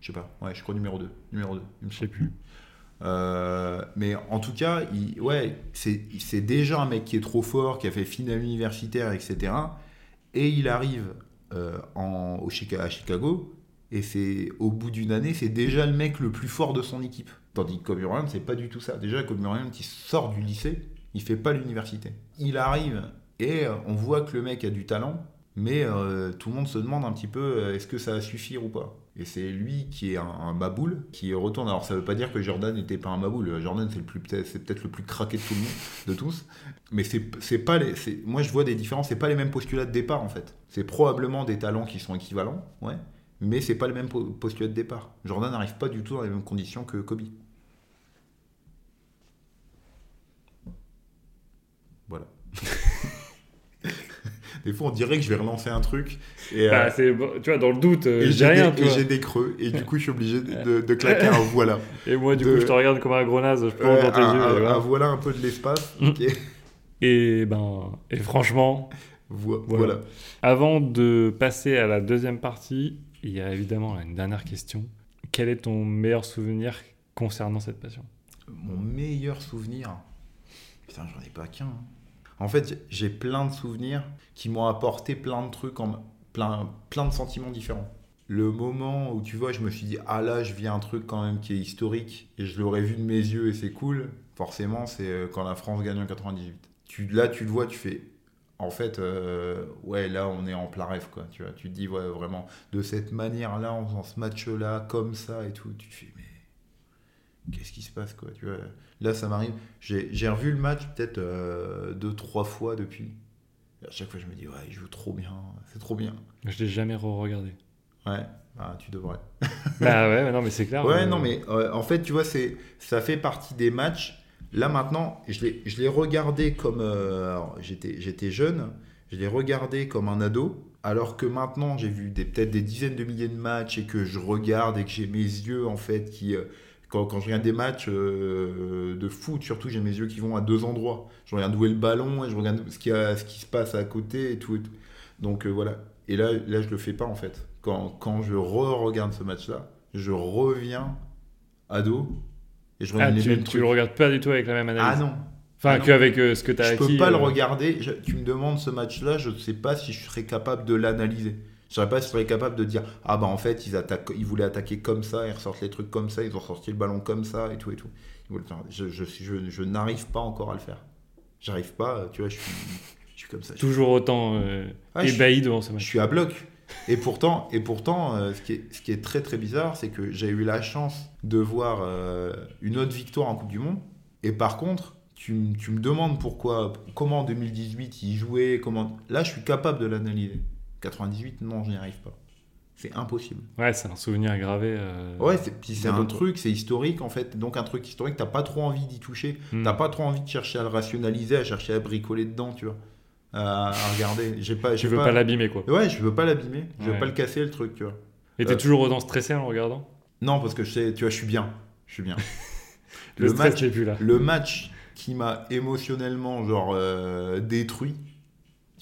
Speaker 2: Je sais pas. Ouais, je crois numéro 2, numéro 2. il me
Speaker 1: Je sais plus.
Speaker 2: Euh, mais en tout cas, ouais, c'est déjà un mec qui est trop fort, qui a fait finale universitaire, etc. Et il arrive euh, en, au à Chicago, et c'est au bout d'une année, c'est déjà le mec le plus fort de son équipe. Tandis que Kobe Bryant, c'est pas du tout ça. Déjà, Kobe Bryant, il sort du lycée, il fait pas l'université. Il arrive, et euh, on voit que le mec a du talent, mais tout le monde se demande un petit peu est-ce que ça va suffire ou pas. Et c'est lui qui est un, un maboule qui retourne. Alors ça veut pas dire que Jordan n'était pas un maboule. Jordan c'est le peut-être peut-être le plus craqué de tout le monde, de tous. Mais c'est pas les. Moi je vois des différences. C'est pas les mêmes postulats de départ en fait. C'est probablement des talents qui sont équivalents, ouais. Mais c'est pas les mêmes po- postulats de départ. Jordan n'arrive pas du tout dans les mêmes conditions que Kobe. Voilà. [laughs] Des fois, on dirait que je vais relancer un truc. Et, euh,
Speaker 1: Bah, bon, tu vois, dans le doute, euh, j'ai rien,
Speaker 2: des, et j'ai des creux. Et du coup, je suis obligé de, [laughs] claquer un voilà.
Speaker 1: Et moi, du
Speaker 2: de-
Speaker 1: coup, je te regarde comme un gros naze, je plonge
Speaker 2: Ouais,
Speaker 1: dans tes
Speaker 2: un,
Speaker 1: yeux.
Speaker 2: un-
Speaker 1: voilà.
Speaker 2: un voilà un peu de l'espace.
Speaker 1: Mm. [laughs] Et ben, et franchement,
Speaker 2: Vo-
Speaker 1: Voilà.
Speaker 2: voilà.
Speaker 1: avant de passer à la deuxième partie, il y a évidemment une dernière question. quel est ton meilleur souvenir concernant cette passion?
Speaker 2: Mon meilleur souvenir? Putain, j'en ai pas qu'un. hein. En fait, j'ai plein de souvenirs qui m'ont apporté plein de trucs, plein, plein de sentiments différents. Le moment où tu vois, je me suis dit, ah là, je vis un truc quand même qui est historique et je l'aurais vu de mes yeux et c'est cool, forcément, c'est euh, quand la France gagne en 98. Tu, là, tu le vois, tu fais, en fait, euh, ouais, là, on est en plein rêve, quoi. Tu vois, tu te dis, ouais, vraiment, de cette manière-là, en faisant ce match-là, comme ça et tout, tu fais, qu'est-ce qui se passe, quoi. Tu vois, là, ça m'arrive. J'ai revu le match peut-être euh, deux, trois fois depuis. À chaque fois, je me dis, ouais, il joue trop bien, c'est trop bien.
Speaker 1: Je l'ai jamais re-regardé.
Speaker 2: Ouais, bah, tu devrais. [laughs]
Speaker 1: bah ouais, mais non, mais c'est clair.
Speaker 2: Ouais,
Speaker 1: euh,
Speaker 2: non, mais euh, en fait, tu vois, c'est, ça fait partie des matchs. Là, maintenant, je l'ai, regardé comme. euh, j'étais, j'étais jeune, je l'ai regardé comme un ado. Alors que maintenant, j'ai vu peut-être des dizaines de milliers de matchs et que je regarde et que j'ai mes yeux, en fait, qui. Quand, quand je regarde des matchs euh, de foot, surtout, j'ai mes yeux qui vont à deux endroits. Je regarde où est le ballon et je regarde ce qui, a, ce qui se passe à côté et tout. Et tout. Donc euh, voilà. Et là, là, je le fais pas, en fait. Quand, quand je re-regarde ce match-là, je reviens ado et je
Speaker 1: Ah,
Speaker 2: regarde les
Speaker 1: tu,
Speaker 2: mêmes
Speaker 1: tu
Speaker 2: trucs.
Speaker 1: le regardes pas du tout avec la même analyse.
Speaker 2: Ah non,
Speaker 1: Enfin,
Speaker 2: Ah non.
Speaker 1: qu'avec euh, ce que tu as
Speaker 2: je
Speaker 1: acquis.
Speaker 2: peux pas le regarder. Je- tu me demandes ce match-là, je ne sais pas si je serais capable de l'analyser. Je ne sais pas si je serais capable de dire ah bah en fait ils attaquent, ils voulaient attaquer comme ça, ils ressortent les trucs comme ça, ils ont sorti le ballon comme ça et tout et tout. Ils Je, je, je, je n'arrive pas encore à le faire. J'arrive pas, tu vois, je suis, je suis comme ça. Je
Speaker 1: Toujours autant euh,
Speaker 2: Ah, je-
Speaker 1: ébahi devant ce
Speaker 2: je
Speaker 1: match.
Speaker 2: suis à bloc. Et pourtant, et pourtant euh, ce, qui est, ce qui est très très bizarre, c'est que j'ai eu la chance de voir euh, une autre victoire en Coupe du Monde. Et par contre, tu, tu me demandes pourquoi, comment en 2018 il jouait, comment. Là, je suis capable de l'analyser. 98, non, je n'y arrive pas. C'est impossible.
Speaker 1: Ouais, c'est un souvenir gravé. euh,
Speaker 2: Ouais, c'est puis c'est
Speaker 1: dans
Speaker 2: un truc, c'est historique en fait. Donc un truc historique, t'as pas trop envie d'y toucher.
Speaker 1: hmm.
Speaker 2: T'as pas trop envie de chercher à le rationaliser, à chercher à bricoler dedans, tu vois. À, à regarder. J'ai pas,
Speaker 1: Tu
Speaker 2: j'ai
Speaker 1: veux pas, l'abîmer, quoi.
Speaker 2: Ouais, je veux pas l'abîmer, je veux pas le casser le truc, tu vois.
Speaker 1: Et t'es
Speaker 2: Euh,
Speaker 1: toujours autant stressé en le regardant?
Speaker 2: Non, parce que je sais, tu vois, je suis bien. Je suis bien. [laughs]
Speaker 1: Le,
Speaker 2: le,
Speaker 1: stress
Speaker 2: match,
Speaker 1: plus là.
Speaker 2: le match qui m'a émotionnellement, genre, euh, détruit,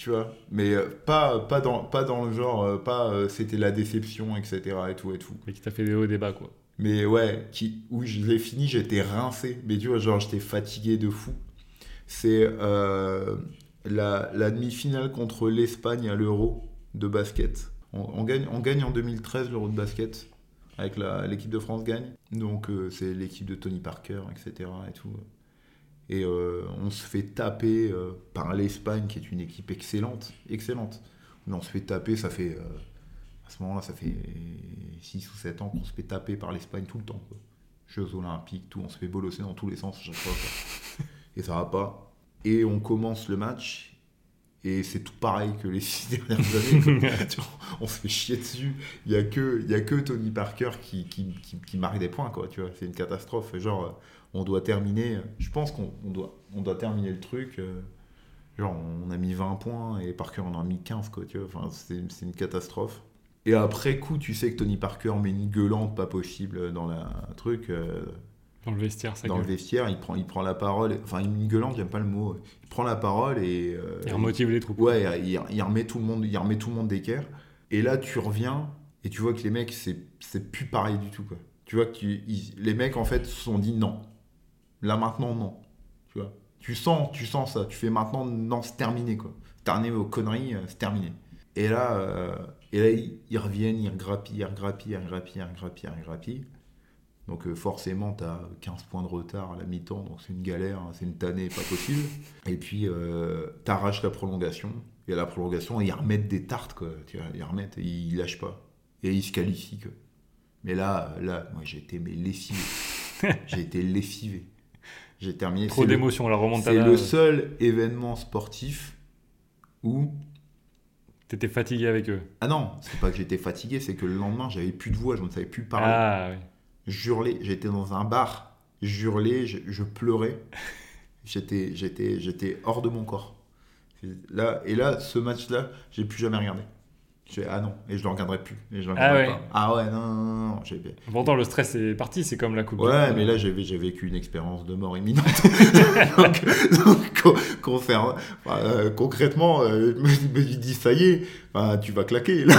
Speaker 2: tu vois, mais euh, pas, pas, dans, pas dans le genre, euh, pas euh, c'était la déception, etc. et tout et tout.
Speaker 1: Et qui t'a fait des hauts bas, quoi.
Speaker 2: Mais ouais, qui, où je l'ai fini, j'étais rincé. Mais tu vois, genre, j'étais fatigué de fou. C'est euh, la, la demi-finale contre l'Espagne à l'Euro de basket. On, on gagne, on gagne en 2013 l'Euro de basket. Avec la- l'équipe de France gagne. Donc, euh, c'est l'équipe de Tony Parker, etc. Et, tout. Et euh, on se fait taper euh, par l'Espagne, qui est une équipe excellente. Excellente. Mais on se fait taper, ça fait. euh, à ce moment-là, ça fait 6 ou 7 ans qu'on se fait taper par l'Espagne tout le temps. quoi. Jeux olympiques, tout, on se fait bolosser dans tous les sens à chaque fois. quoi. [laughs] Et ça va pas. Et on commence le match, et c'est tout pareil que les [laughs] 6 dernières années. quoi. [laughs] Tu vois, on se fait chier dessus. Il n'y a, que- y a que Tony Parker qui, qui, qui, qui marque des points, quoi. Tu vois, c'est une catastrophe. Genre, on doit terminer. Je pense qu'on on doit, on doit terminer le truc. euh, Genre, on a mis 20 points et Parker en a mis 15, quoi. Tu vois, enfin, c'est une catastrophe. Et après coup, tu sais que Tony Parker met une gueulante pas possible dans la truc, euh,
Speaker 1: Dans le vestiaire, ça
Speaker 2: dans le vestiaire. Il prend, il prend la parole. Enfin, une gueulante, j'aime pas le mot. Il prend la parole et. euh,
Speaker 1: Il remotive les troupes.
Speaker 2: Ouais, il, il remet tout le monde, il remet tout le monde d'équerre. Et là, tu reviens et tu vois que les mecs, c'est c'est plus pareil du tout, quoi. Tu vois que ils- les mecs, en fait, se sont dit non. Là, maintenant, non. Tu vois. Tu sens, tu sens ça. Tu fais maintenant, non, c'est terminé, quoi. Terminé vos conneries, euh, c'est terminé. Et là, euh, et là ils, reviennent, ils regrappillent, ils regrappillent, ils regrappillent, ils regrappillent, ils regrappillent. Donc euh, forcément, tu as 15 points de retard à la mi-temps, donc c'est une galère, hein, c'est une tannée pas possible. Et puis, tu arraches la prolongation, et à la prolongation, ils remettent des tartes, quoi. Ils remettent, et ils lâchent pas. Et ils se qualifient, quoi. Mais là, là moi j'ai été mais lessivé. [laughs] j'ai été lessivé. J'ai terminé.
Speaker 1: Trop
Speaker 2: c'est le-
Speaker 1: d'émotions, la
Speaker 2: C'est
Speaker 1: remontada.
Speaker 2: le
Speaker 1: euh,
Speaker 2: seul événement sportif où
Speaker 1: T'étais fatigué avec eux.
Speaker 2: ah non, c'est pas que j'étais fatigué, c'est que le lendemain, j'avais plus de voix, je ne savais plus parler.
Speaker 1: Ah, oui.
Speaker 2: J'hurlais, j'étais dans un bar, j'hurlais, je, je pleurais. J'étais, j'étais, j'étais hors de mon corps. Là, et là, ce match-là, j'ai plus jamais regardé. Je fais, ah non, et je le regarderai plus. Et je le
Speaker 1: Ah
Speaker 2: regarderai
Speaker 1: ouais.
Speaker 2: pas. Ah ouais, non, non, non, non, j'ai-
Speaker 1: Pourtant, le stress est parti, c'est comme la Coupe
Speaker 2: Ouais, mais là j'ai j'ai vécu une expérience de mort imminente. [laughs] donc, donc, enfin, euh, concrètement, euh, je me, me dis ça y est, enfin, tu vas claquer. Là,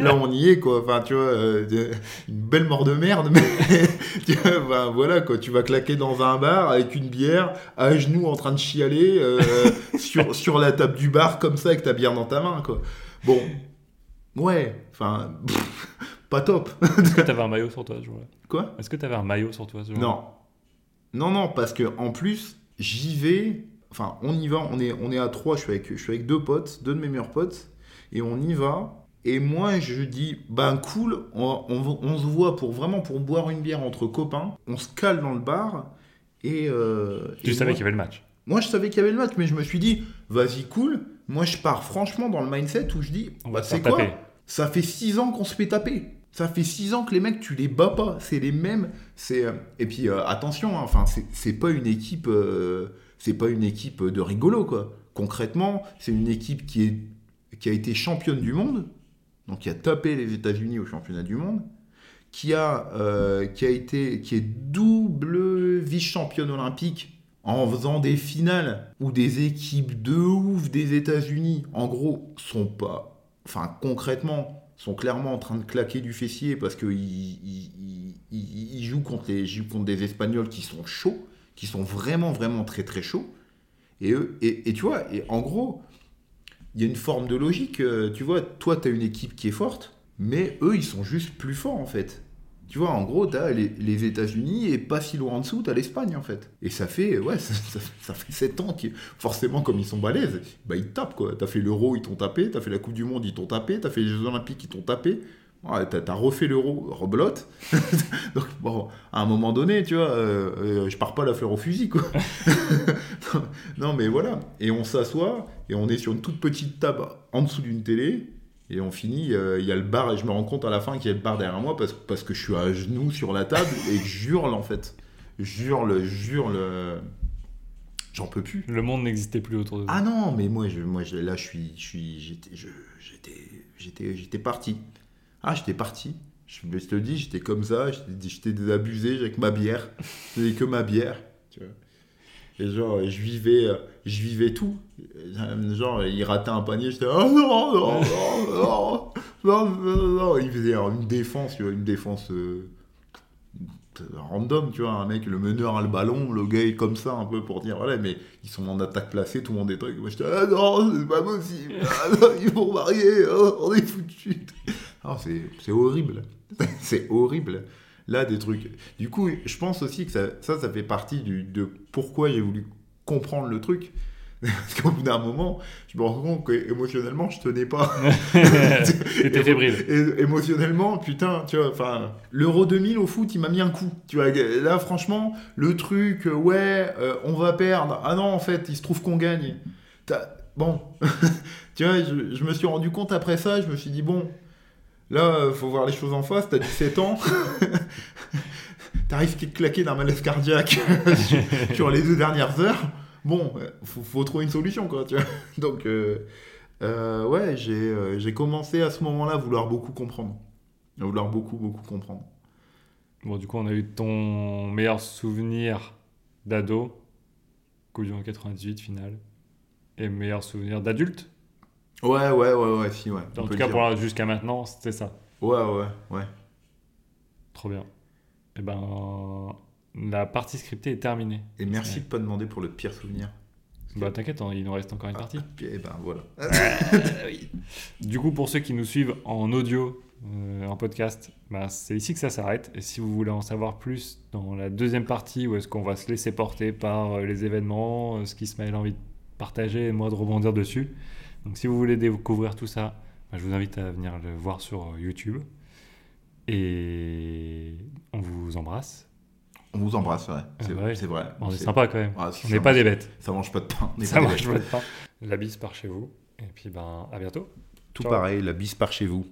Speaker 2: là, on y est quoi. Enfin, tu vois, euh, une belle mort de merde, mais [laughs] tu vois, voilà quoi. Tu vas claquer dans un bar avec une bière, à genoux en train de chialer euh, sur, sur la table du bar comme ça avec ta bière dans ta main quoi. Bon, ouais, enfin, pas top.
Speaker 1: Est-ce que t'avais un maillot sur toi ce jour-là?
Speaker 2: Quoi?
Speaker 1: Est-ce que t'avais un maillot sur toi ce jour-là?
Speaker 2: Non. Non, non, parce que en plus, j'y vais. Enfin, on y va, on est, on est à trois, je suis, avec, je suis avec deux potes, deux de mes meilleurs potes, et on y va. Et moi, je dis, ben cool, on, on- on se voit pour vraiment pour boire une bière entre copains. On se cale dans le bar. Et. euh,
Speaker 1: Tu
Speaker 2: et
Speaker 1: savais qu'il y avait le match?
Speaker 2: Moi, je savais qu'il y avait le match, mais je me suis dit, vas-y, cool. Moi, je pars franchement dans le mindset où je dis,
Speaker 1: On
Speaker 2: bah,
Speaker 1: va te
Speaker 2: c'est quoi
Speaker 1: taper.
Speaker 2: ça fait six ans qu'on se fait taper. Ça fait six ans que les mecs, tu les bats pas. C'est les mêmes. C'est euh, et puis euh, attention, hein, enfin c'est- pas une équipe, euh, c'est pas une équipe de rigolo quoi. Concrètement, c'est une équipe qui est qui a été championne du monde, donc qui a tapé les États-Unis au championnat du monde, qui a euh, qui a été qui est double vice-championne olympique en faisant des finales où des équipes de ouf des États-Unis, en gros, sont pas, enfin concrètement, sont clairement en train de claquer du fessier parce qu'ils ils, jouent contre des Espagnols qui sont chauds, qui sont vraiment vraiment très très chauds. Et, eux, et tu vois, et en gros, il y a une forme de logique. euh, Tu vois, toi, tu as une équipe qui est forte, mais eux, ils sont juste plus forts en fait. Tu vois, en gros, tu as les, États-Unis et pas si loin en dessous, tu l'Espagne en fait. Et ça fait, ouais, [laughs] ça, fait 7 ans que, forcément, comme ils sont balèzes, bah ils tapent quoi. Tu fait l'Euro, ils t'ont tapé, tu fait la Coupe du Monde, ils t'ont tapé, tu fait les Jeux Olympiques, ils t'ont tapé. Ouais, t'as, t'as refait l'Euro, rebelote. [laughs] Donc, bon, à un moment donné, tu vois, euh, euh, je pars pas la fleur au fusil quoi. [laughs] non, mais voilà. Et on s'assoit et on est sur une toute petite table en dessous d'une télé. Et on finit, euh, il y a le bar, et je me rends compte à la fin qu'il y a le bar derrière moi parce, parce que je suis à genoux sur la table et que j'hurle en fait. J'hurle, j'hurle. J'en peux plus.
Speaker 1: Le monde n'existait plus autour de toi.
Speaker 2: Ah non, mais moi, je, moi je- là, je suis, je suis, j'étais, je- j'étais, j'étais, j'étais parti. Ah, j'étais parti. Je, te le dis, j'étais comme ça, j'étais, désabusé avec ma bière. J'avais que ma bière, tu vois. Et genre, je vivais, euh, je vivais tout. Genre, il ratait un panier, j'étais, oh non, non, non, non, non. Il faisait une défense, une défense euh, random, tu vois, un mec, le meneur a le ballon, le gars est comme ça un peu pour dire, voilà, mais ils sont en attaque placée, tout le monde est truc. Moi, j'étais, ah non, c'est pas possible, ah [laughs] ils vont marier, oh, on est foutus. C'est horrible, [laughs] c'est horrible. Là, des trucs. Du coup, je pense aussi que ça, ça, ça fait partie du, de pourquoi j'ai voulu comprendre le truc. [laughs] Parce qu'au bout d'un moment, je me rends compte qu'émotionnellement, je tenais pas. [laughs]
Speaker 1: T'étais fébrile.
Speaker 2: Émotionnellement, putain, tu vois, enfin, l'Euro 2000 au foot, il m'a mis un coup. Tu vois, là, franchement, le truc, euh, ouais, euh, on va perdre. Ah non, en fait, il se trouve qu'on gagne. Bon, [laughs] tu vois, je, je me suis rendu compte après ça, je me suis dit, bon, là, faut voir les choses en face, t'as 17 ans. T'as risqué de claquer d'un malaise cardiaque [laughs] sur, sur les deux dernières heures. Bon, euh, faut, faut trouver une solution, quoi, tu vois. [laughs] Donc, euh, euh, ouais, j'ai commencé à ce moment-là à vouloir beaucoup comprendre. À vouloir beaucoup, beaucoup comprendre.
Speaker 1: Bon, du coup, on a eu ton meilleur souvenir d'ado, Coupe du Monde 98 finale, et meilleur souvenir d'adulte?
Speaker 2: Ouais, ouais, ouais, ouais, si, ouais.
Speaker 1: En tout cas,
Speaker 2: dire.
Speaker 1: pour jusqu'à maintenant, c'était ça.
Speaker 2: Ouais, ouais, ouais.
Speaker 1: Trop bien. Et ben, la partie scriptée est terminée.
Speaker 2: Et merci de pas demander pour le pire souvenir.
Speaker 1: Bah, t'inquiète, hein, il nous reste encore une partie.
Speaker 2: Et ben voilà. [laughs]
Speaker 1: Du coup, pour ceux qui nous suivent en audio, euh, en podcast, bah, c'est ici que ça s'arrête. Et si vous voulez en savoir plus dans la deuxième partie, où est-ce qu'on va se laisser porter par euh, les événements, euh, ce qu'Ismaël a envie de partager et moi de rebondir dessus. Donc si vous voulez découvrir tout ça, bah, je vous invite à venir le voir sur euh, YouTube. Et on vous embrasse.
Speaker 2: On vous embrasse, ouais. C'est
Speaker 1: Ah ouais.
Speaker 2: c'est vrai.
Speaker 1: On est
Speaker 2: C'est-
Speaker 1: sympa quand même.
Speaker 2: Ah,
Speaker 1: On n'est pas
Speaker 2: mange-
Speaker 1: des bêtes.
Speaker 2: Ça mange pas de pain. on
Speaker 1: Ça
Speaker 2: pas bêtes.
Speaker 1: pas de pain. La bise par chez vous. Et puis ben à bientôt.
Speaker 2: Tout
Speaker 1: Ciao.
Speaker 2: pareil, la bise par chez vous.